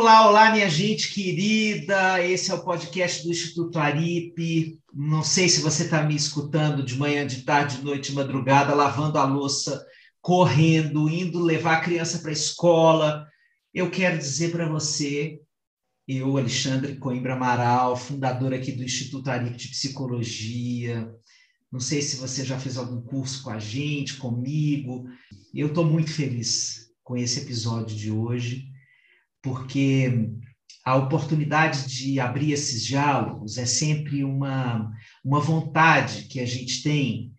Olá, olá, minha gente querida. Esse é o podcast do Instituto Aripe. Não sei se você está me escutando de manhã, de tarde, de noite, de madrugada, lavando a louça, correndo, indo levar a criança para a escola. Eu quero dizer para você, eu, Alexandre Coimbra Amaral, fundador aqui do Instituto Aripe de Psicologia. Não sei se você já fez algum curso com a gente, comigo. Eu estou muito feliz com esse episódio de hoje porque a oportunidade de abrir esses diálogos é sempre uma, uma vontade que a gente tem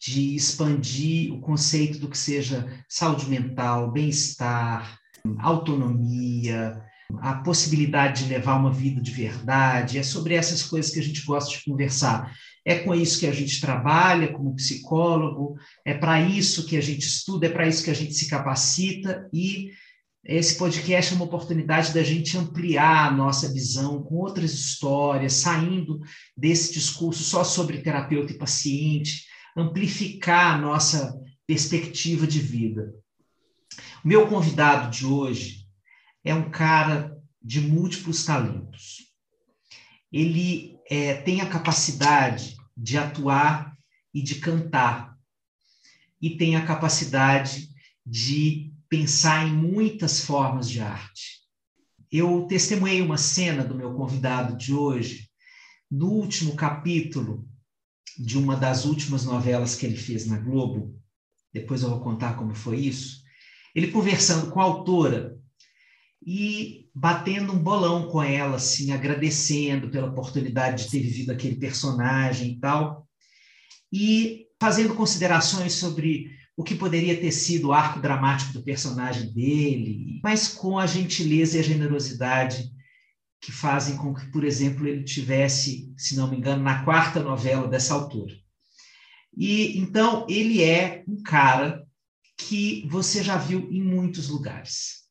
de expandir o conceito do que seja saúde mental, bem-estar, autonomia, a possibilidade de levar uma vida de verdade. É sobre essas coisas que a gente gosta de conversar. É com isso que a gente trabalha como psicólogo, é para isso que a gente estuda, é para isso que a gente se capacita e esse podcast é uma oportunidade da gente ampliar a nossa visão com outras histórias, saindo desse discurso só sobre terapeuta e paciente, amplificar a nossa perspectiva de vida. O meu convidado de hoje é um cara de múltiplos talentos. Ele é, tem a capacidade de atuar e de cantar, e tem a capacidade de pensar em muitas formas de arte. Eu testemunhei uma cena do meu convidado de hoje, no último capítulo de uma das últimas novelas que ele fez na Globo. Depois eu vou contar como foi isso. Ele conversando com a autora e batendo um bolão com ela, assim, agradecendo pela oportunidade de ter vivido aquele personagem e tal, e fazendo considerações sobre o que poderia ter sido o arco dramático do personagem dele, mas com a gentileza e a generosidade que fazem com que, por exemplo, ele tivesse, se não me engano, na quarta novela dessa autora. E então ele é um cara que você já viu em muitos lugares.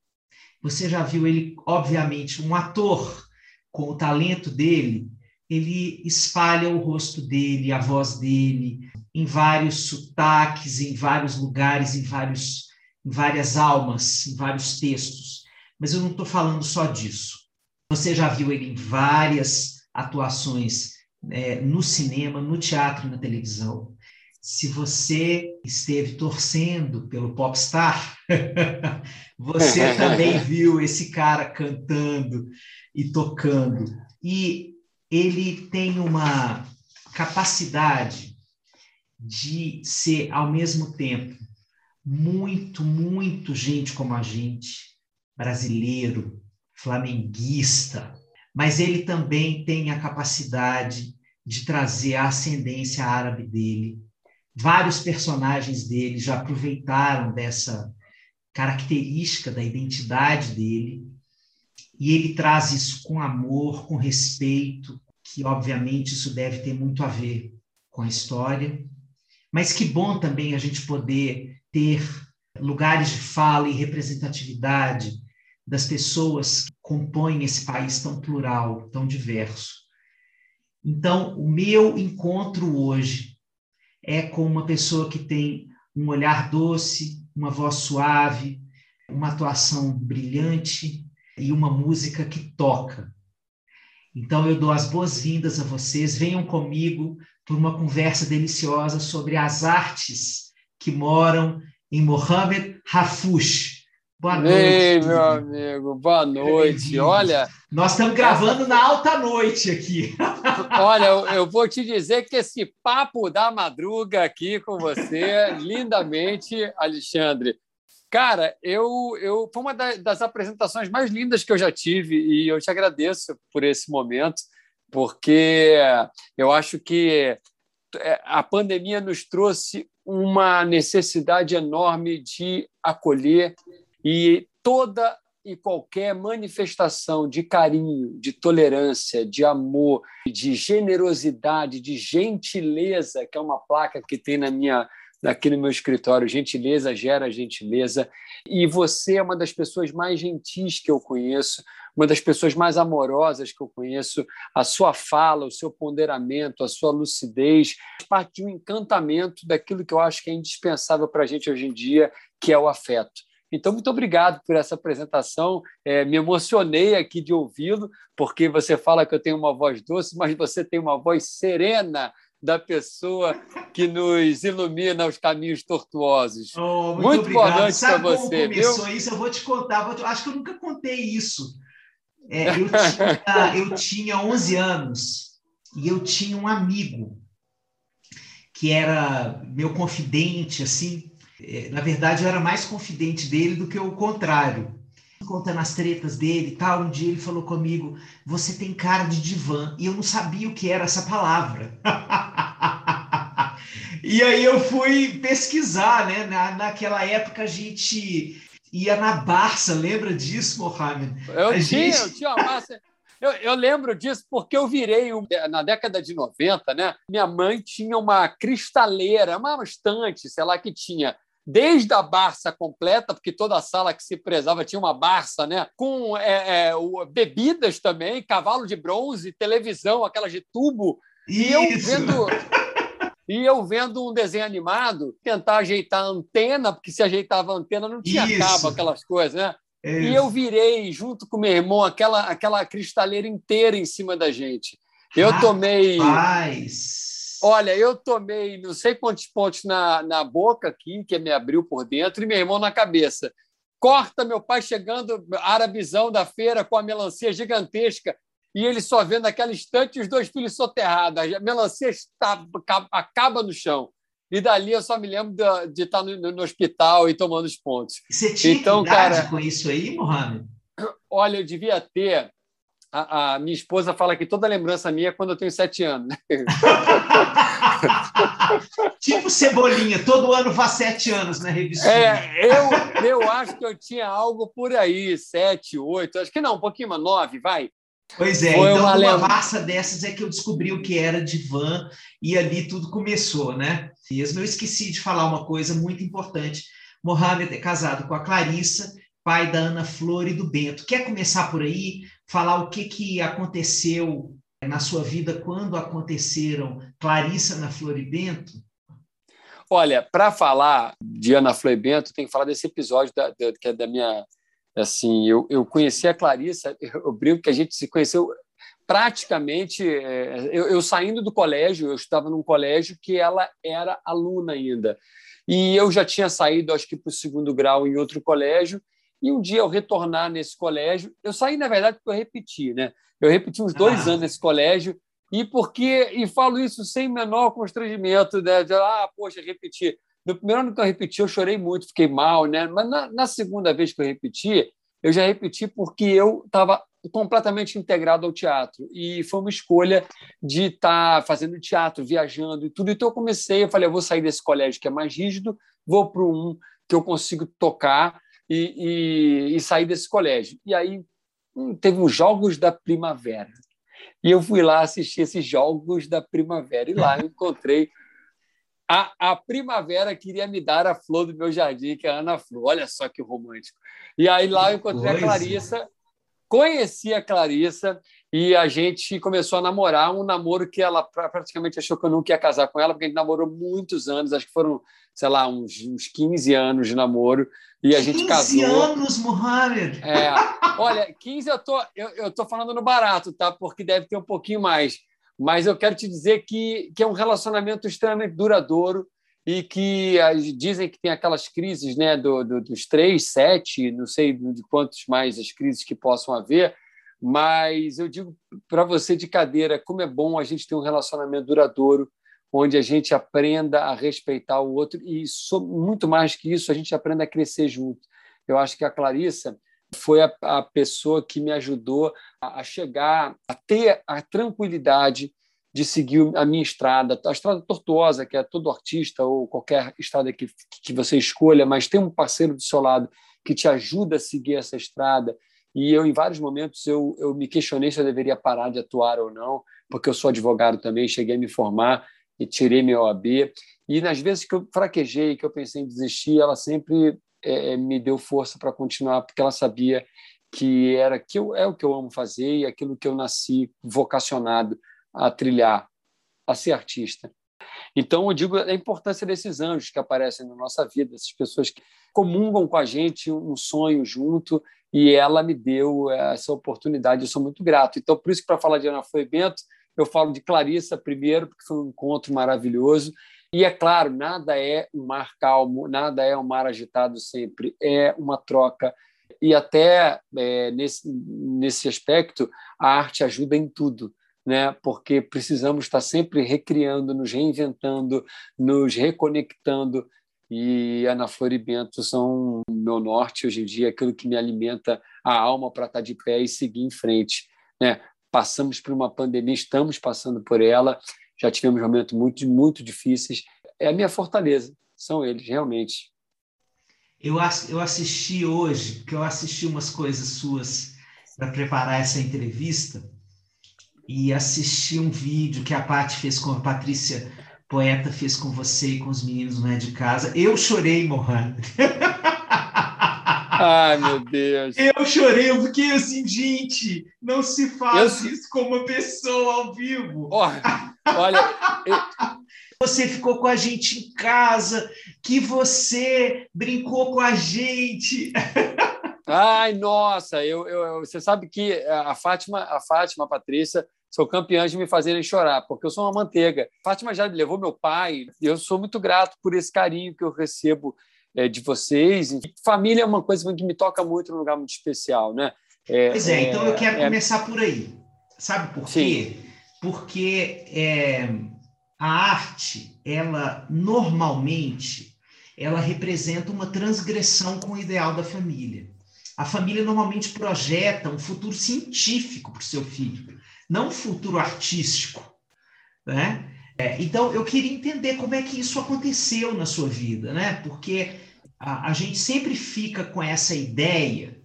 Você já viu ele, obviamente, um ator com o talento dele, ele espalha o rosto dele, a voz dele, em vários sotaques, em vários lugares, em, vários, em várias almas, em vários textos. Mas eu não estou falando só disso. Você já viu ele em várias atuações é, no cinema, no teatro e na televisão. Se você esteve torcendo pelo popstar, você também viu esse cara cantando e tocando. E ele tem uma capacidade de ser, ao mesmo tempo, muito, muito gente como a gente, brasileiro, flamenguista, mas ele também tem a capacidade de trazer a ascendência árabe dele. Vários personagens dele já aproveitaram dessa característica da identidade dele e ele traz isso com amor, com respeito, que obviamente isso deve ter muito a ver com a história. Mas que bom também a gente poder ter lugares de fala e representatividade das pessoas que compõem esse país tão plural, tão diverso. Então, o meu encontro hoje é com uma pessoa que tem um olhar doce, uma voz suave, uma atuação brilhante e uma música que toca. Então, eu dou as boas-vindas a vocês. Venham comigo por uma conversa deliciosa sobre as artes que moram em Mohamed Hafush. Boa noite. Ei, meu amigo, boa noite. Olha. Nós estamos gravando na alta noite aqui. Olha, eu, eu, vou te dizer que esse papo da madruga aqui com você, lindamente, Alexandre, Cara, eu, eu foi uma das apresentações mais lindas que eu já tive e eu te agradeço por esse momento, porque eu acho que é, a pandemia nos trouxe uma necessidade enorme de acolher e toda e qualquer manifestação de carinho, de tolerância, de amor, de generosidade, de gentileza, que é uma placa que tem na minha aqui no meu escritório. Gentileza gera gentileza. E você é uma das pessoas mais gentis que eu conheço, uma das pessoas mais amorosas que eu conheço. A sua fala, o seu ponderamento, a sua lucidez, parte de um encantamento daquilo que eu acho que é indispensável para a gente hoje em dia, que é o afeto. Então, muito obrigado por essa apresentação. É, me emocionei aqui de ouvi-lo, porque você fala que eu tenho uma voz doce, mas você tem uma voz serena da pessoa que nos ilumina os caminhos tortuosos. Oh, muito, muito boa noite para você. Como começou viu? isso? Eu vou te contar. Vou te... Acho que eu nunca contei isso. É, eu, tinha, eu tinha 11 anos e eu tinha um amigo que era meu confidente, assim. É, na verdade, eu era mais confidente dele do que o contrário. Contando as tretas dele e tal, um dia ele falou comigo: Você tem cara de divã. E eu não sabia o que era essa palavra. e aí eu fui pesquisar, né? Na, naquela época a gente ia na Barça, lembra disso, Mohamed? Eu a tinha, gente... eu tinha uma Barça. Eu, eu, lembro disso porque eu virei, na década de 90, né? Minha mãe tinha uma cristaleira, uma estante, sei lá, que tinha desde a Barça completa, porque toda a sala que se prezava tinha uma Barça, né? com é, é, bebidas também, cavalo de bronze, televisão, aquelas de tubo. Isso. E eu vendo. E eu vendo um desenho animado, tentar ajeitar a antena, porque se ajeitava a antena não tinha Isso. cabo, aquelas coisas, né? É e eu virei, junto com meu irmão, aquela, aquela cristaleira inteira em cima da gente. Eu Rapaz. tomei. Olha, eu tomei não sei quantos pontos na, na boca aqui, que me abriu por dentro, e meu irmão na cabeça. Corta meu pai chegando, arabizão da feira, com a melancia gigantesca e ele só vendo naquela instante os dois filhos soterrados. A melancia está, acaba no chão. E dali eu só me lembro de, de estar no, no, hospital e tomando os pontos. Você tinha então, cara, com isso aí, Mohamed? Olha, eu devia ter. A, a, minha esposa fala que toda lembrança minha é quando eu tenho sete anos. Né? tipo Cebolinha, todo ano faz sete anos na revista. É, eu, eu acho que eu tinha algo por aí, sete, oito, acho que não, um pouquinho mais, nove, vai. Pois é, Foi então uma numa massa dessas é que eu descobri o que era divã e ali tudo começou, né? Mesmo eu esqueci de falar uma coisa muito importante. Mohamed é casado com a Clarissa, pai da Ana Flor e do Bento. Quer começar por aí, falar o que, que aconteceu na sua vida quando aconteceram Clarissa, Ana Flor e Bento? Olha, para falar de Ana Flor e Bento, tem que falar desse episódio da, da, que é da minha Assim, eu, eu conheci a Clarissa, eu brinco que a gente se conheceu praticamente. É, eu, eu saindo do colégio, eu estava num colégio que ela era aluna ainda. E eu já tinha saído, acho que para o segundo grau em outro colégio. E um dia eu retornar nesse colégio, eu saí na verdade porque eu repeti, né? Eu repeti uns dois ah. anos nesse colégio e porque e falo isso sem menor constrangimento, né? De, ah, poxa, repetir. No primeiro ano que eu repeti, eu chorei muito, fiquei mal, né? Mas na, na segunda vez que eu repeti, eu já repeti porque eu estava completamente integrado ao teatro e foi uma escolha de estar tá fazendo teatro, viajando e tudo. Então eu comecei, eu falei, eu vou sair desse colégio que é mais rígido, vou para um que eu consigo tocar e, e, e sair desse colégio. E aí hum, teve os Jogos da Primavera. E eu fui lá assistir esses Jogos da Primavera e lá eu encontrei a, a primavera queria me dar a flor do meu jardim, que é a Ana Flor. Olha só que romântico. E aí lá eu encontrei a Clarissa, conheci a Clarissa e a gente começou a namorar um namoro que ela praticamente achou que eu nunca ia casar com ela, porque a gente namorou muitos anos, acho que foram, sei lá, uns, uns 15 anos de namoro. E a gente 15 casou. 15 anos, Mohamed! É, olha, 15 eu tô, eu, eu tô falando no barato, tá? Porque deve ter um pouquinho mais mas eu quero te dizer que, que é um relacionamento extremamente duradouro e que dizem que tem aquelas crises né, do, do, dos três, sete, não sei de quantos mais as crises que possam haver, mas eu digo para você de cadeira como é bom a gente ter um relacionamento duradouro, onde a gente aprenda a respeitar o outro e, muito mais que isso, a gente aprenda a crescer junto. Eu acho que a Clarissa foi a, a pessoa que me ajudou a, a chegar a ter a tranquilidade de seguir a minha estrada, a estrada tortuosa, que é todo artista ou qualquer estrada que, que você escolha, mas tem um parceiro do seu lado que te ajuda a seguir essa estrada. E eu, em vários momentos, eu, eu me questionei se eu deveria parar de atuar ou não, porque eu sou advogado também, cheguei a me formar e tirei meu OAB. E nas vezes que eu fraquejei, que eu pensei em desistir, ela sempre é, é, me deu força para continuar, porque ela sabia que era que eu, é o que eu amo fazer e aquilo que eu nasci vocacionado a trilhar, a ser artista. Então, eu digo a importância desses anjos que aparecem na nossa vida, essas pessoas que comungam com a gente um sonho junto, e ela me deu essa oportunidade, eu sou muito grato. Então, por isso que para falar de Ana Flor Bento, eu falo de Clarissa primeiro, porque foi um encontro maravilhoso, e é claro, nada é um mar calmo, nada é um mar agitado sempre, é uma troca. E até é, nesse, nesse aspecto, a arte ajuda em tudo né? porque precisamos estar sempre recriando, nos reinventando, nos reconectando. E Ana Flor e Bento são meu norte hoje em dia, aquilo que me alimenta a alma para estar de pé e seguir em frente. Né? Passamos por uma pandemia, estamos passando por ela, já tivemos momentos muito, muito difíceis. É a minha fortaleza, são eles, realmente. Eu, eu assisti hoje, que eu assisti umas coisas suas para preparar essa entrevista, e assisti um vídeo que a Paty fez com a Patrícia Poeta fez com você e com os meninos não é de casa. Eu chorei, Mohamed. Ai, meu Deus. Eu chorei, eu fiquei assim, gente, não se faz eu... isso com uma pessoa ao vivo. Olha, olha eu... você ficou com a gente em casa, que você brincou com a gente. Ai, nossa, eu, eu, você sabe que a Fátima, a Fátima, a Patrícia, são campeãs de me fazerem chorar, porque eu sou uma manteiga. Fátima já levou meu pai, e eu sou muito grato por esse carinho que eu recebo é, de vocês. Família é uma coisa que me toca muito num lugar muito especial, né? É, pois é, então eu quero é, começar por aí. Sabe por quê? Sim. Porque é, a arte, ela normalmente, ela representa uma transgressão com o ideal da família. A família normalmente projeta um futuro científico para o seu filho não futuro artístico, né? É, então, eu queria entender como é que isso aconteceu na sua vida, né? Porque a, a gente sempre fica com essa ideia,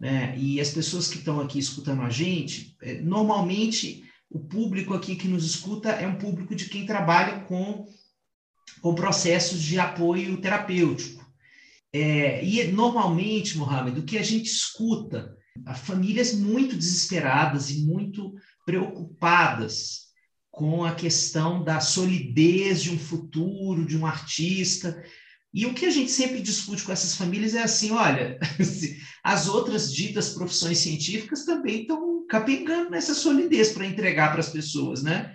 né? E as pessoas que estão aqui escutando a gente, é, normalmente o público aqui que nos escuta é um público de quem trabalha com, com processos de apoio terapêutico. É, e normalmente, Mohamed, o que a gente escuta, famílias muito desesperadas e muito preocupadas com a questão da solidez de um futuro, de um artista. E o que a gente sempre discute com essas famílias é assim: olha, as outras ditas profissões científicas também estão capengando nessa solidez para entregar para as pessoas, né?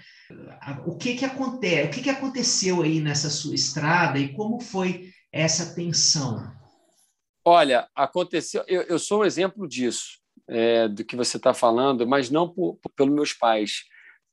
O que que acontece? O que que aconteceu aí nessa sua estrada e como foi essa tensão? Olha, aconteceu. Eu, eu sou um exemplo disso é, do que você está falando, mas não por, por, pelos meus pais,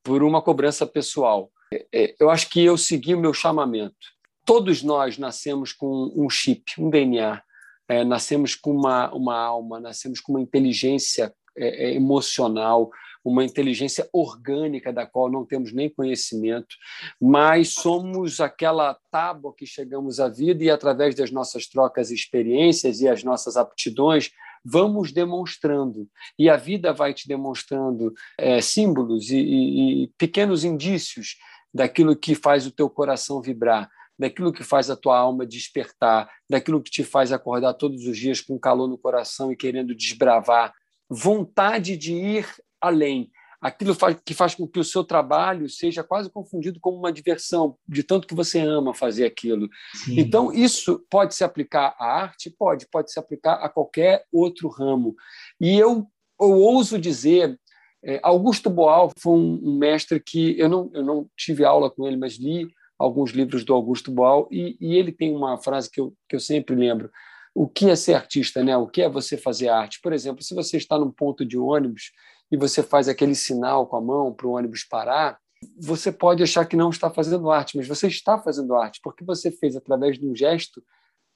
por uma cobrança pessoal. É, é, eu acho que eu segui o meu chamamento. Todos nós nascemos com um chip, um DNA, é, nascemos com uma, uma alma, nascemos com uma inteligência é, é, emocional, uma inteligência orgânica da qual não temos nem conhecimento, mas somos aquela tábua que chegamos à vida e, através das nossas trocas e experiências e as nossas aptidões, vamos demonstrando. E a vida vai te demonstrando é, símbolos e, e, e pequenos indícios daquilo que faz o teu coração vibrar, daquilo que faz a tua alma despertar, daquilo que te faz acordar todos os dias com calor no coração e querendo desbravar, vontade de ir além, aquilo que faz com que o seu trabalho seja quase confundido como uma diversão, de tanto que você ama fazer aquilo. Sim. Então, isso pode se aplicar à arte? Pode, pode se aplicar a qualquer outro ramo. E eu, eu ouso dizer. É, Augusto Boal foi um, um mestre que eu não, eu não tive aula com ele, mas li alguns livros do Augusto Boal e, e ele tem uma frase que eu, que eu sempre lembro: o que é ser artista, né? O que é você fazer arte? Por exemplo, se você está num ponto de ônibus e você faz aquele sinal com a mão para o ônibus parar, você pode achar que não está fazendo arte, mas você está fazendo arte, porque você fez através de um gesto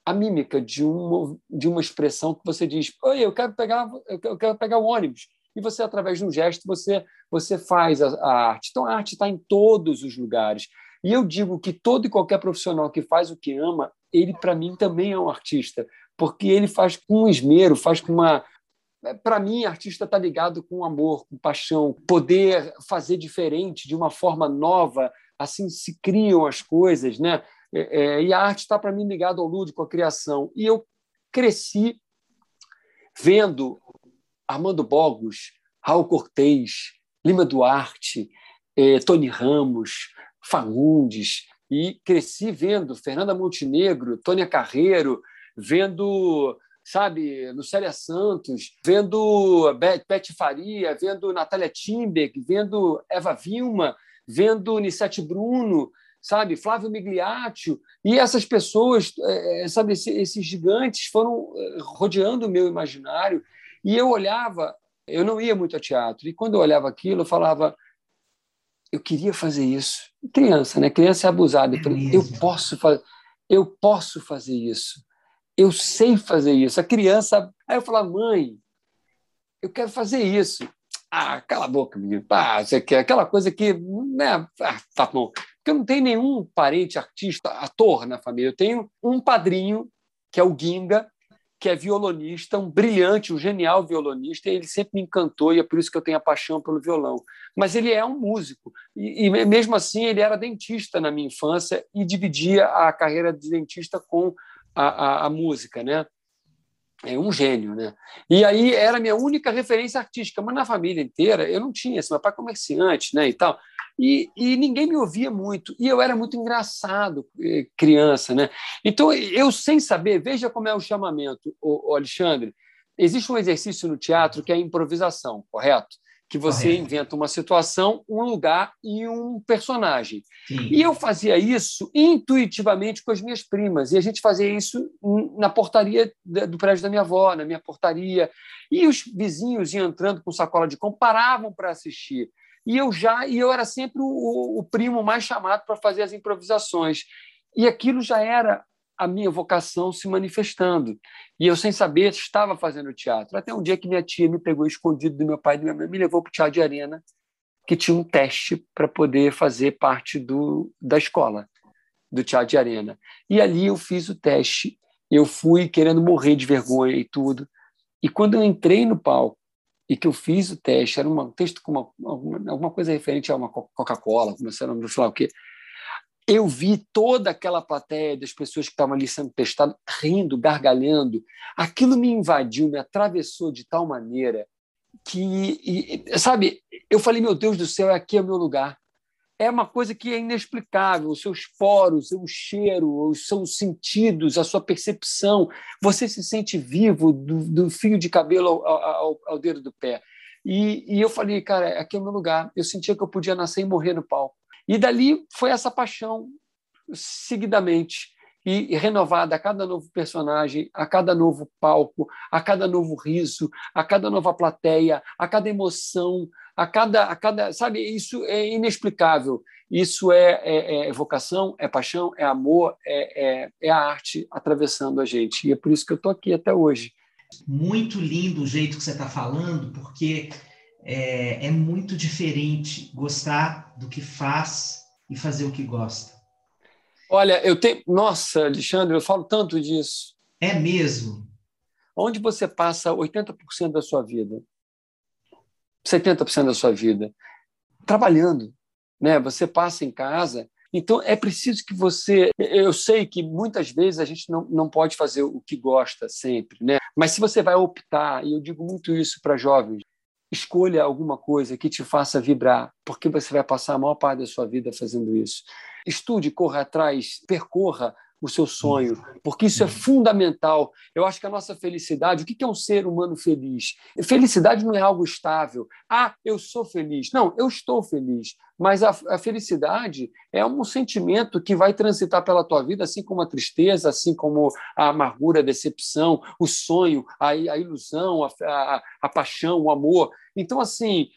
a mímica de uma, de uma expressão que você diz: Oi, eu quero pegar, eu quero pegar o ônibus. E você, através de um gesto, você, você faz a, a arte. Então, a arte está em todos os lugares. E eu digo que todo e qualquer profissional que faz o que ama, ele, para mim, também é um artista, porque ele faz com esmero, faz com uma, é, para mim, artista está ligado com amor, com paixão, poder fazer diferente de uma forma nova, assim se criam as coisas, né? É, é, e a arte está para mim ligada ao lúdico, à criação. E eu cresci vendo Armando Bogos, Raul Cortez, Lima Duarte, é, Tony Ramos, Fagundes, e cresci vendo Fernanda Montenegro, Tônia Carreiro, vendo, sabe, Lucélia Santos, vendo Beth Faria, vendo Natália Timberg, vendo Eva Vilma, vendo Nissete Bruno, sabe, Flávio Migliaccio, e essas pessoas, é, sabe, esses gigantes foram é, rodeando o meu imaginário, e eu olhava, eu não ia muito a teatro, e quando eu olhava aquilo, eu falava, eu queria fazer isso. Criança, né? Criança é abusada. Eu, falei, eu posso fazer, eu posso fazer isso. Eu sei fazer isso. A criança, aí eu falava, mãe, eu quero fazer isso. Ah, cala a boca, menino. Ah, você quer aquela coisa que, né? Ah, tá bom. Porque eu não tenho nenhum parente artista, ator na família. Eu tenho um padrinho que é o Ginga, que é violonista, um brilhante, um genial violonista, e ele sempre me encantou e é por isso que eu tenho a paixão pelo violão. Mas ele é um músico, e, e mesmo assim ele era dentista na minha infância e dividia a carreira de dentista com a, a, a música, né? É um gênio, né? E aí era a minha única referência artística, mas na família inteira eu não tinha, assim, meu pai é comerciante, né, e tal. E, e, ninguém me ouvia muito. E eu era muito engraçado, eh, criança. Né? Então, eu sem saber, veja como é o chamamento, o, Alexandre. Existe um exercício no teatro que é a improvisação, correto? Que você correto. inventa uma situação, um lugar e um personagem. Sim. E eu fazia isso intuitivamente com as minhas primas. E a gente fazia isso na portaria do prédio da minha avó, na minha portaria. E os vizinhos iam entrando com sacola de comparavam paravam para assistir e eu já e eu era sempre o, o primo mais chamado para fazer as improvisações e aquilo já era a minha vocação se manifestando. E eu sem saber estava fazendo teatro. Até um dia que minha tia me pegou escondido do meu pai e da minha mãe me levou para o teatro de arena que tinha um teste para poder fazer parte do da escola do teatro de arena. E ali eu fiz o teste. Eu fui querendo morrer de vergonha e tudo. E quando eu entrei no palco e que eu fiz o teste, era um texto com uma, alguma, alguma coisa referente a uma Coca-Cola, como sei não sei lá o quê. Eu vi toda aquela plateia das pessoas que estavam ali sendo testadas, rindo, gargalhando. Aquilo me invadiu, me atravessou de tal maneira que, e, sabe, eu falei, meu Deus do céu, aqui é o meu lugar é uma coisa que é inexplicável. Os seus poros, o cheiro, os seus sentidos, a sua percepção. Você se sente vivo do, do fio de cabelo ao, ao, ao dedo do pé. E, e, eu falei, cara, aqui é o meu lugar. Eu sentia que eu podia nascer e morrer no palco. E dali foi essa paixão, seguidamente e renovada a cada novo personagem, a cada novo palco, a cada novo riso, a cada nova plateia, a cada emoção, a cada, a cada sabe, isso é inexplicável. Isso é, é, é vocação, é paixão, é amor, é, é, é, a arte atravessando a gente. E é por isso que eu estou aqui até hoje. Muito lindo o jeito que você está falando, porque é, é muito diferente gostar do que faz e fazer o que gosta. Olha, eu tenho. Nossa, Alexandre, eu falo tanto disso. É mesmo? Onde você passa 80% da sua vida, 70% da sua vida, trabalhando. Né? Você passa em casa. Então, é preciso que você. Eu sei que muitas vezes a gente não, não pode fazer o que gosta sempre, né? mas se você vai optar, e eu digo muito isso para jovens, escolha alguma coisa que te faça vibrar, porque você vai passar a maior parte da sua vida fazendo isso. Estude, corra atrás, percorra o seu sonho, porque isso é fundamental. Eu acho que a nossa felicidade, o que é um ser humano feliz? Felicidade não é algo estável. Ah, eu sou feliz. Não, eu estou feliz. Mas a, a felicidade é um sentimento que vai transitar pela tua vida, assim como a tristeza, assim como a amargura, a decepção, o sonho, a, a ilusão, a, a, a paixão, o amor. Então, assim,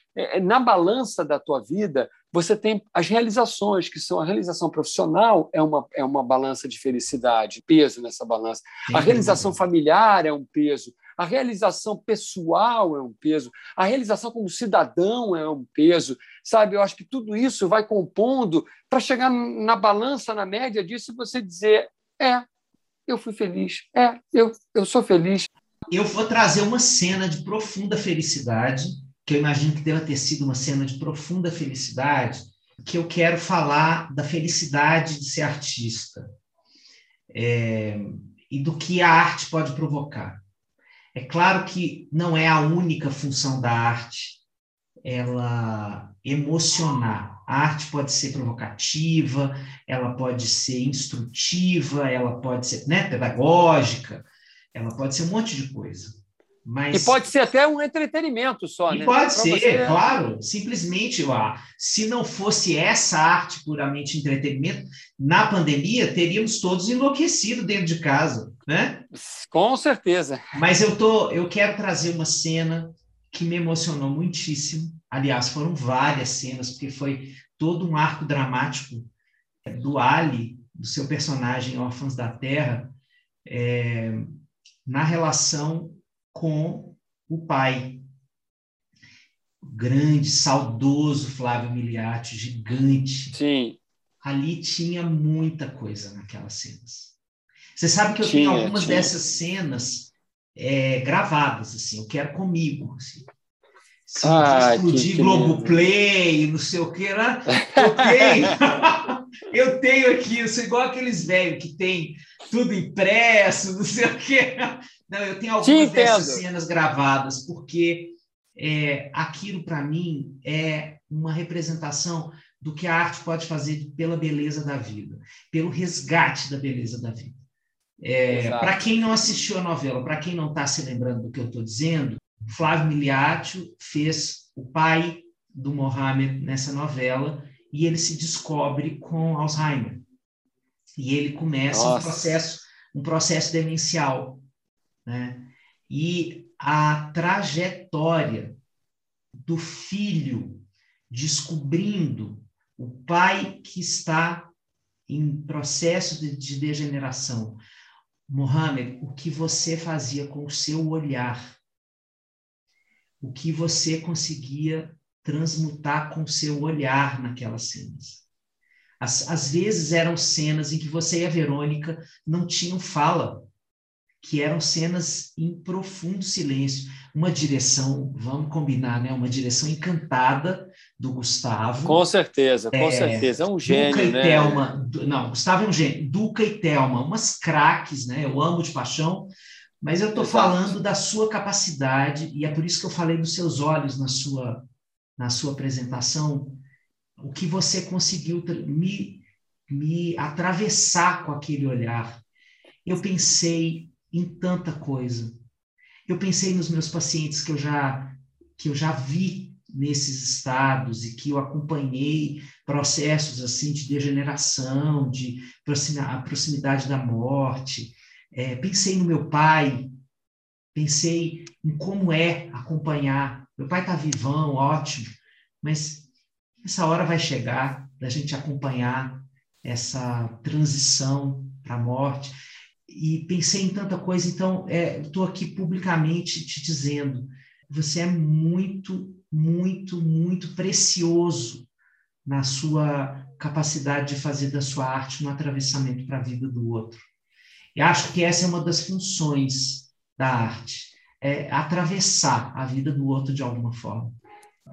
na balança da tua vida, você tem as realizações, que são a realização profissional, é uma, é uma balança de felicidade, peso nessa balança. A realização familiar é um peso. A realização pessoal é um peso. A realização como cidadão é um peso. Sabe, eu acho que tudo isso vai compondo para chegar na balança, na média disso, e você dizer: é, eu fui feliz. É, eu, eu sou feliz. Eu vou trazer uma cena de profunda felicidade que eu imagino que deva ter sido uma cena de profunda felicidade, que eu quero falar da felicidade de ser artista é, e do que a arte pode provocar. É claro que não é a única função da arte ela emocionar. A arte pode ser provocativa, ela pode ser instrutiva, ela pode ser né, pedagógica, ela pode ser um monte de coisa. Mas... E pode ser até um entretenimento só, e né? Pode ser, você... claro. Simplesmente, ó, se não fosse essa arte puramente entretenimento, na pandemia teríamos todos enlouquecido dentro de casa, né? Com certeza. Mas eu tô, eu quero trazer uma cena que me emocionou muitíssimo. Aliás, foram várias cenas, porque foi todo um arco dramático do Ali, do seu personagem Órfãos da Terra, é, na relação com o pai. O grande, saudoso Flávio Miliati, gigante. Sim. Ali tinha muita coisa naquelas cenas. Você sabe que eu tinha, tenho algumas tinha. dessas cenas é, gravadas, assim, eu quero comigo. Assim. Se ah, explodir Globoplay, não sei o que, né? eu tenho. eu tenho aqui, eu sou igual aqueles velhos que tem tudo impresso, não sei o quê. Não, eu tenho algumas dessas cenas gravadas, porque é, aquilo, para mim, é uma representação do que a arte pode fazer pela beleza da vida, pelo resgate da beleza da vida. É, para quem não assistiu a novela, para quem não está se lembrando do que eu estou dizendo, Flávio Miliatio fez o pai do Mohamed nessa novela e ele se descobre com Alzheimer. E ele começa Nossa. um processo, um processo demencial. Né? E a trajetória do filho descobrindo o pai que está em processo de, de degeneração. Mohamed, o que você fazia com o seu olhar, o que você conseguia transmutar com o seu olhar naquelas cenas. Às, às vezes eram cenas em que você e a Verônica não tinham fala, que eram cenas em profundo silêncio, uma direção, vamos combinar, né? Uma direção encantada do Gustavo. Com certeza, com é, certeza, é um gênio, Duca né? E Thelma, não, Gustavo é um gênio. Duca e Thelma, umas craques, né? Eu amo de paixão, mas eu estou falando da sua capacidade e é por isso que eu falei dos seus olhos na sua na sua apresentação, o que você conseguiu me me atravessar com aquele olhar. Eu pensei em tanta coisa. Eu pensei nos meus pacientes que eu já que eu já vi nesses estados e que eu acompanhei processos assim de degeneração, de proximidade da morte. É, pensei no meu pai, pensei em como é acompanhar. Meu pai está vivão, ótimo, mas essa hora vai chegar da gente acompanhar essa transição para a morte e pensei em tanta coisa, então estou é, aqui publicamente te dizendo: você é muito, muito, muito precioso na sua capacidade de fazer da sua arte um atravessamento para a vida do outro. E acho que essa é uma das funções da arte, é atravessar a vida do outro de alguma forma.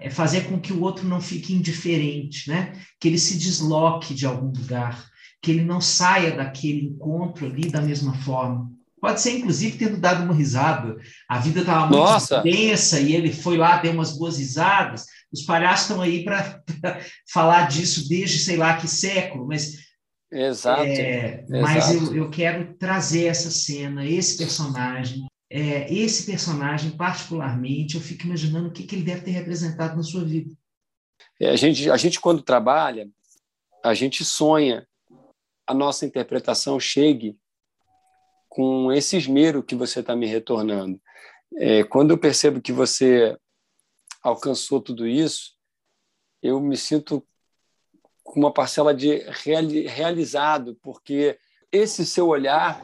É fazer com que o outro não fique indiferente, né? que ele se desloque de algum lugar, que ele não saia daquele encontro ali da mesma forma. Pode ser, inclusive, tendo dado uma risada. A vida estava muito Nossa. tensa e ele foi lá, deu umas boas risadas. Os palhaços estão aí para falar disso desde sei lá que século, mas. Exato. É, Exato. Mas eu, eu quero trazer essa cena, esse personagem. É, esse personagem, particularmente, eu fico imaginando o que, que ele deve ter representado na sua vida. É, a, gente, a gente, quando trabalha, a gente sonha a nossa interpretação chegue com esse esmero que você está me retornando. É, quando eu percebo que você alcançou tudo isso, eu me sinto com uma parcela de realizado, porque esse seu olhar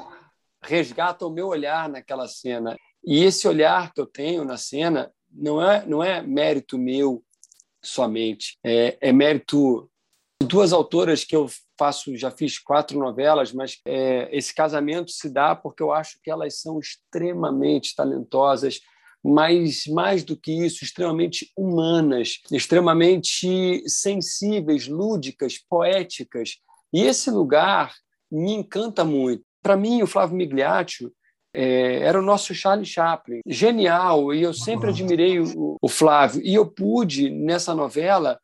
resgata o meu olhar naquela cena. E esse olhar que eu tenho na cena não é, não é mérito meu somente, é, é mérito de duas autoras que eu faço, já fiz quatro novelas, mas é, esse casamento se dá porque eu acho que elas são extremamente talentosas, mas mais do que isso, extremamente humanas, extremamente sensíveis, lúdicas, poéticas. E esse lugar me encanta muito. Para mim, o Flávio Migliaccio é, era o nosso Charlie Chaplin. Genial, e eu sempre admirei o, o Flávio. E eu pude, nessa novela,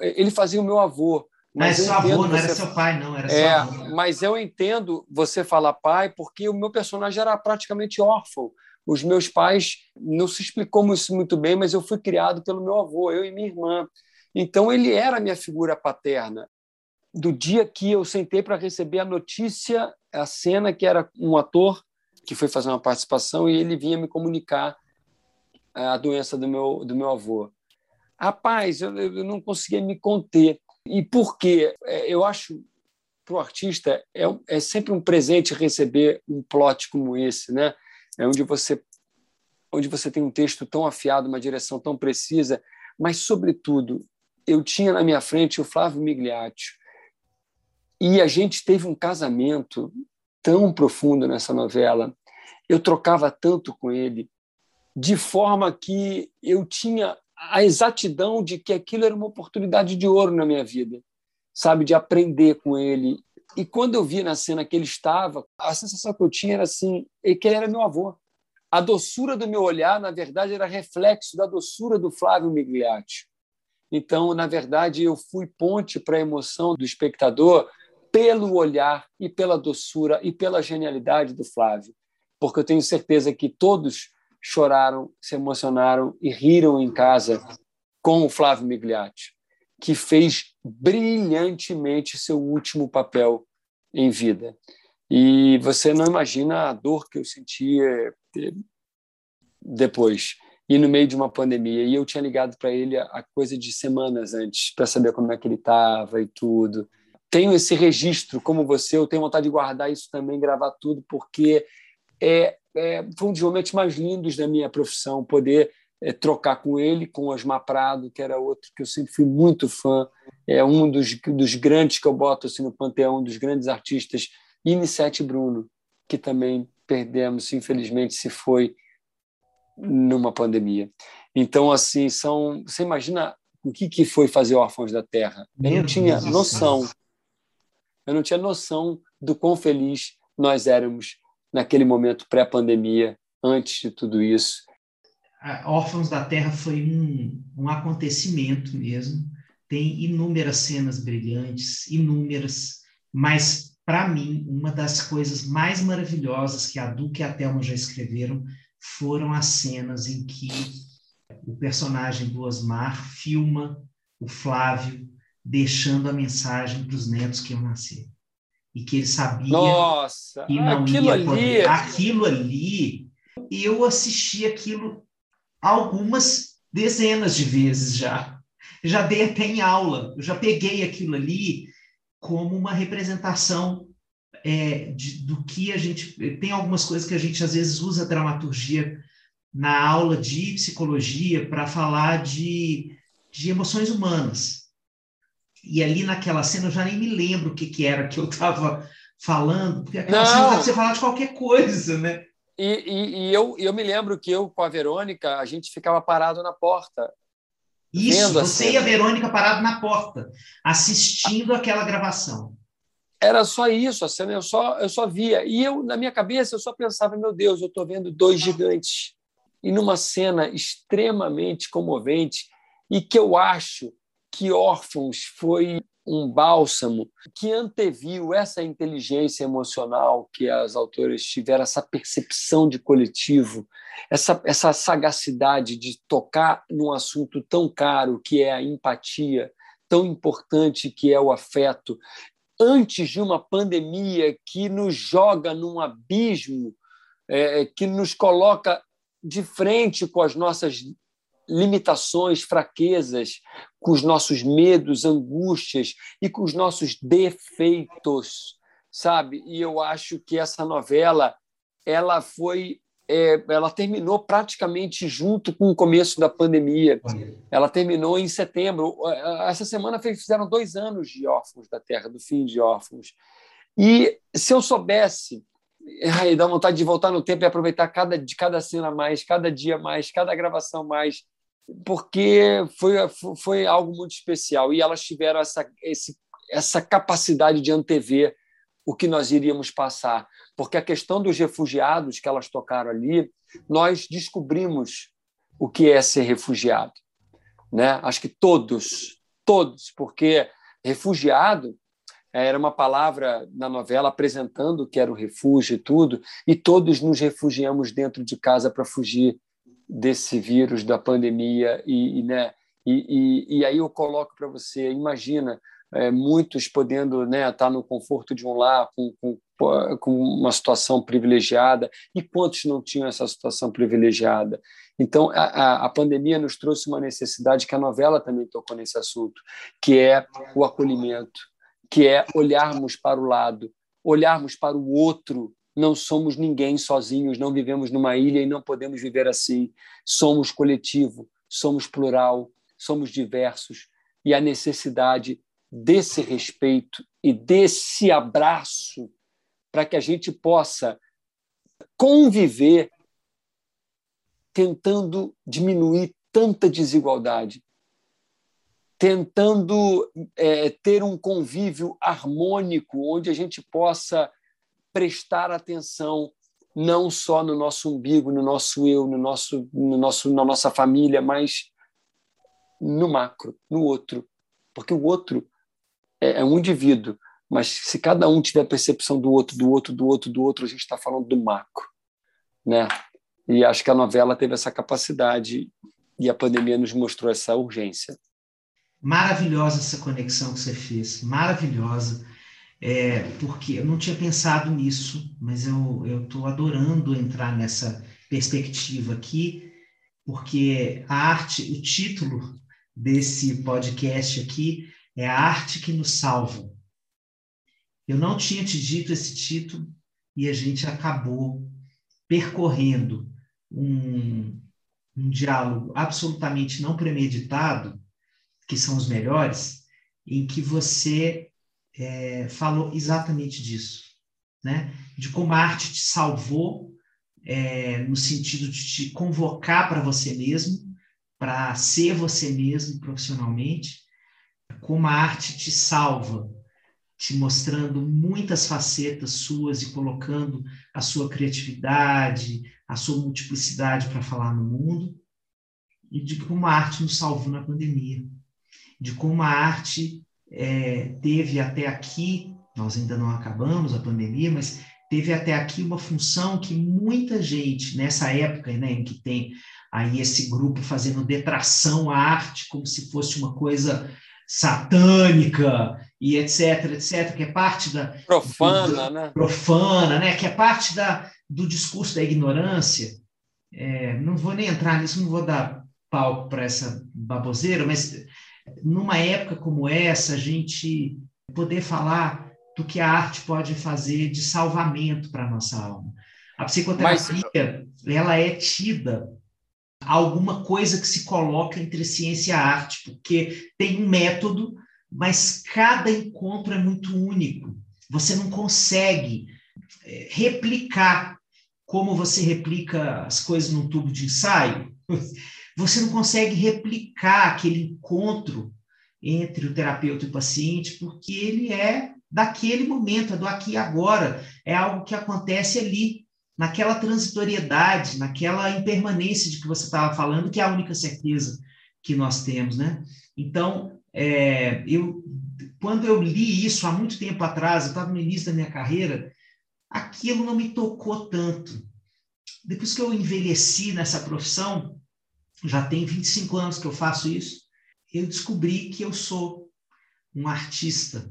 Ele fazia o meu avô. Mas seu avô, não era seu pai, não, era é, avô. Mas eu entendo você falar pai, porque o meu personagem era praticamente órfão. Os meus pais, não se explicou isso muito bem, mas eu fui criado pelo meu avô, eu e minha irmã. Então, ele era a minha figura paterna. Do dia que eu sentei para receber a notícia, a cena que era um ator que foi fazer uma participação e ele vinha me comunicar a doença do meu, do meu avô. Rapaz, eu, eu não conseguia me conter. E por quê? É, eu acho para o artista é, é sempre um presente receber um plot como esse, né? É onde você onde você tem um texto tão afiado, uma direção tão precisa, mas sobretudo eu tinha na minha frente o Flávio Migliaccio e a gente teve um casamento tão profundo nessa novela. Eu trocava tanto com ele, de forma que eu tinha a exatidão de que aquilo era uma oportunidade de ouro na minha vida, sabe, de aprender com ele. E quando eu vi na cena que ele estava, a sensação que eu tinha era assim, que ele era meu avô. A doçura do meu olhar, na verdade, era reflexo da doçura do Flávio Migliaccio. Então, na verdade, eu fui ponte para a emoção do espectador pelo olhar e pela doçura e pela genialidade do Flávio, porque eu tenho certeza que todos choraram, se emocionaram e riram em casa com o Flávio Migliatti, que fez brilhantemente seu último papel em vida. E você não imagina a dor que eu sentia eh, depois e no meio de uma pandemia. E eu tinha ligado para ele a coisa de semanas antes para saber como é que ele estava e tudo. Tenho esse registro, como você, eu tenho vontade de guardar isso também, gravar tudo, porque é é, foi um dos momentos mais lindos da minha profissão, poder é, trocar com ele, com o Osmar Prado, que era outro que eu sempre fui muito fã, é um dos, dos grandes que eu boto assim, no panteão, dos grandes artistas, e Nissete Bruno, que também perdemos, infelizmente, se foi numa pandemia. Então, assim, são. Você imagina o que, que foi fazer Órfãos da Terra? Eu não tinha noção. Eu não tinha noção do quão feliz nós éramos naquele momento pré-pandemia, antes de tudo isso? Órfãos da Terra foi um, um acontecimento mesmo. Tem inúmeras cenas brilhantes, inúmeras, mas para mim, uma das coisas mais maravilhosas que a Duque e a Thelma já escreveram foram as cenas em que o personagem do Osmar filma o Flávio deixando a mensagem para os netos que iam nascer e que ele sabia Nossa, que não aquilo ia poder. Ali... Aquilo ali, eu assisti aquilo algumas dezenas de vezes já. Já dei até em aula, eu já peguei aquilo ali como uma representação é, de, do que a gente. Tem algumas coisas que a gente às vezes usa dramaturgia na aula de psicologia para falar de, de emoções humanas. E ali naquela cena eu já nem me lembro o que, que era que eu estava falando, porque aquela Não. cena dá para você falar de qualquer coisa, né? E, e, e, eu, eu me lembro que eu, com a Verônica, a gente ficava parado na porta. Isso, você e a Verônica parado na porta, assistindo aquela gravação. Era só isso, a cena eu só, eu só via. E eu, na minha cabeça, eu só pensava, meu Deus, eu estou vendo dois gigantes. E numa cena extremamente comovente, e que eu acho que Órfãos foi um bálsamo que anteviu essa inteligência emocional que as autoras tiveram, essa percepção de coletivo, essa, essa sagacidade de tocar num assunto tão caro que é a empatia, tão importante que é o afeto, antes de uma pandemia que nos joga num abismo, é, que nos coloca de frente com as nossas limitações, fraquezas, com os nossos medos, angústias e com os nossos defeitos, sabe? E eu acho que essa novela ela foi é, ela terminou praticamente junto com o começo da pandemia. Ela terminou em setembro. Essa semana fizeram dois anos de órfãos da Terra, do fim de órfãos. E se eu soubesse, ai, dá vontade de voltar no tempo e aproveitar cada, cada cena mais, cada dia mais, cada gravação mais, porque foi, foi algo muito especial e elas tiveram essa, esse, essa capacidade de antever o que nós iríamos passar, porque a questão dos refugiados que elas tocaram ali, nós descobrimos o que é ser refugiado, né? Acho que todos todos, porque refugiado era uma palavra na novela apresentando que era o refúgio e tudo, e todos nos refugiamos dentro de casa para fugir desse vírus, da pandemia, e, e né, e, e, e, aí eu coloco para você, imagina, é, muitos podendo né, estar tá no conforto de um lar, com, com, com uma situação privilegiada, e quantos não tinham essa situação privilegiada? Então, a, a, pandemia nos trouxe uma necessidade que a novela também tocou nesse assunto, que é o acolhimento, que é olharmos para o lado, olharmos para o outro. Não somos ninguém sozinhos, não vivemos numa ilha e não podemos viver assim. Somos coletivo, somos plural, somos diversos e a necessidade desse respeito e desse abraço para que a gente possa conviver tentando diminuir tanta desigualdade, tentando é, ter um convívio harmônico onde a gente possa prestar atenção não só no nosso umbigo, no nosso eu, no nosso, no nosso, na nossa família, mas no macro, no outro, porque o outro é, é um indivíduo, mas se cada um tiver a percepção do outro, do outro, do outro, do outro, a gente está falando do macro, né? E acho que a novela teve essa capacidade e a pandemia nos mostrou essa urgência. Maravilhosa essa conexão que você fez, maravilhosa. É, porque eu não tinha pensado nisso, mas eu estou adorando entrar nessa perspectiva aqui, porque a arte, o título desse podcast aqui é A Arte que nos Salva. Eu não tinha te dito esse título e a gente acabou percorrendo um, um diálogo absolutamente não premeditado, que são os melhores, em que você é, falou exatamente disso, né? De como a arte te salvou é, no sentido de te convocar para você mesmo, para ser você mesmo profissionalmente, como a arte te salva, te mostrando muitas facetas suas e colocando a sua criatividade, a sua multiplicidade para falar no mundo, e de como a arte nos salvou na pandemia, de como a arte é, teve até aqui, nós ainda não acabamos a pandemia, mas teve até aqui uma função que muita gente, nessa época né, em que tem aí esse grupo fazendo detração à arte como se fosse uma coisa satânica e etc, etc, que é parte da profana, do, né? Profana, né? Que é parte da, do discurso da ignorância. É, não vou nem entrar nisso, não vou dar palco para essa baboseira, mas numa época como essa, a gente poder falar do que a arte pode fazer de salvamento para a nossa alma. A psicoterapia, mas... ela é tida alguma coisa que se coloca entre ciência e arte, porque tem um método, mas cada encontro é muito único. Você não consegue é, replicar como você replica as coisas num tubo de ensaio. Você não consegue replicar aquele encontro entre o terapeuta e o paciente, porque ele é daquele momento, é do aqui e agora, é algo que acontece ali naquela transitoriedade, naquela impermanência de que você estava falando, que é a única certeza que nós temos, né? Então, é, eu, quando eu li isso há muito tempo atrás, eu estava no início da minha carreira, aquilo não me tocou tanto. Depois que eu envelheci nessa profissão, já tem 25 anos que eu faço isso, eu descobri que eu sou um artista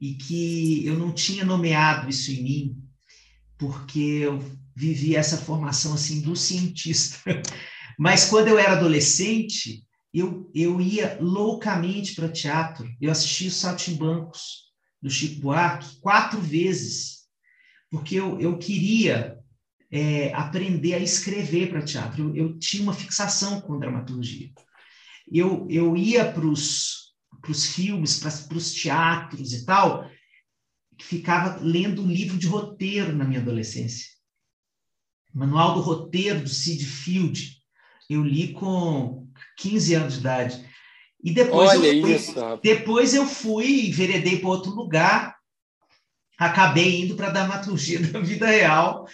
e que eu não tinha nomeado isso em mim, porque eu vivi essa formação assim do cientista. Mas quando eu era adolescente, eu, eu ia loucamente para teatro. Eu assisti os Saltimbancos do Chico Buarque quatro vezes, porque eu, eu queria é, aprender a escrever para teatro. Eu, eu, tinha uma fixação com dramaturgia. Eu, eu ia para os filmes, para os teatros e tal, ficava lendo um livro de roteiro na minha adolescência. Manual do Roteiro, do Sid Field. Eu li com 15 anos de idade. E depois, Olha eu fui, isso, depois eu fui, veredei para outro lugar, acabei indo para a dramaturgia da vida real.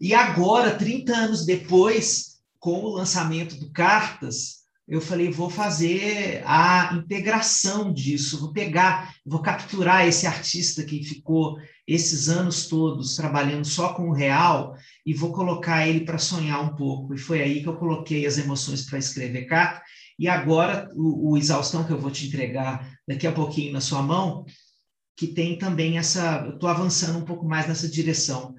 E agora, 30 anos depois, com o lançamento do Cartas, eu falei, vou fazer a integração disso, vou pegar, vou capturar esse artista que ficou esses anos todos trabalhando só com o real e vou colocar ele para sonhar um pouco. E foi aí que eu coloquei as emoções para escrever carta. E agora, o, o exaustão que eu vou te entregar daqui a pouquinho na sua mão, que tem também essa. Eu estou avançando um pouco mais nessa direção.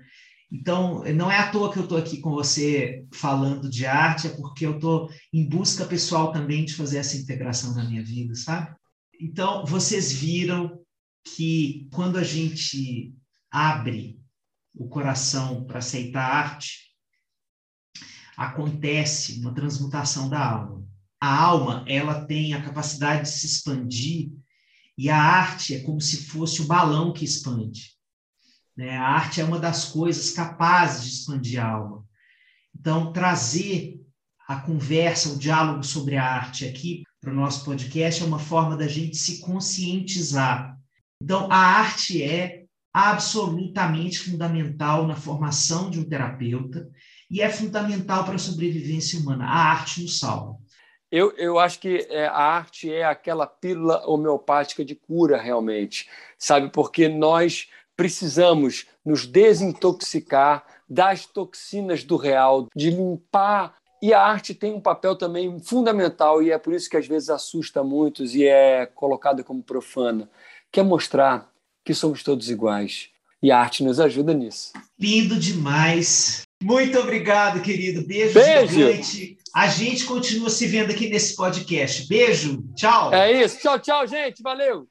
Então, não é à toa que eu estou aqui com você falando de arte, é porque eu estou em busca pessoal também de fazer essa integração na minha vida, sabe? Então, vocês viram que quando a gente abre o coração para aceitar a arte, acontece uma transmutação da alma. A alma, ela tem a capacidade de se expandir e a arte é como se fosse o balão que expande. Né? A arte é uma das coisas capazes de expandir a alma. Então, trazer a conversa, o diálogo sobre a arte aqui para o nosso podcast é uma forma da gente se conscientizar. Então, a arte é absolutamente fundamental na formação de um terapeuta e é fundamental para a sobrevivência humana. A arte nos salva. Eu, eu acho que é, a arte é aquela pílula homeopática de cura, realmente, sabe? Porque nós precisamos nos desintoxicar das toxinas do real, de limpar. E a arte tem um papel também fundamental, e é por isso que às vezes assusta muitos e é colocada como profana, que é mostrar que somos todos iguais. E a arte nos ajuda nisso. Lindo demais. Muito obrigado, querido. Beijo, Beijo. gigante. A gente continua se vendo aqui nesse podcast. Beijo. Tchau. É isso. Tchau, tchau, gente. Valeu.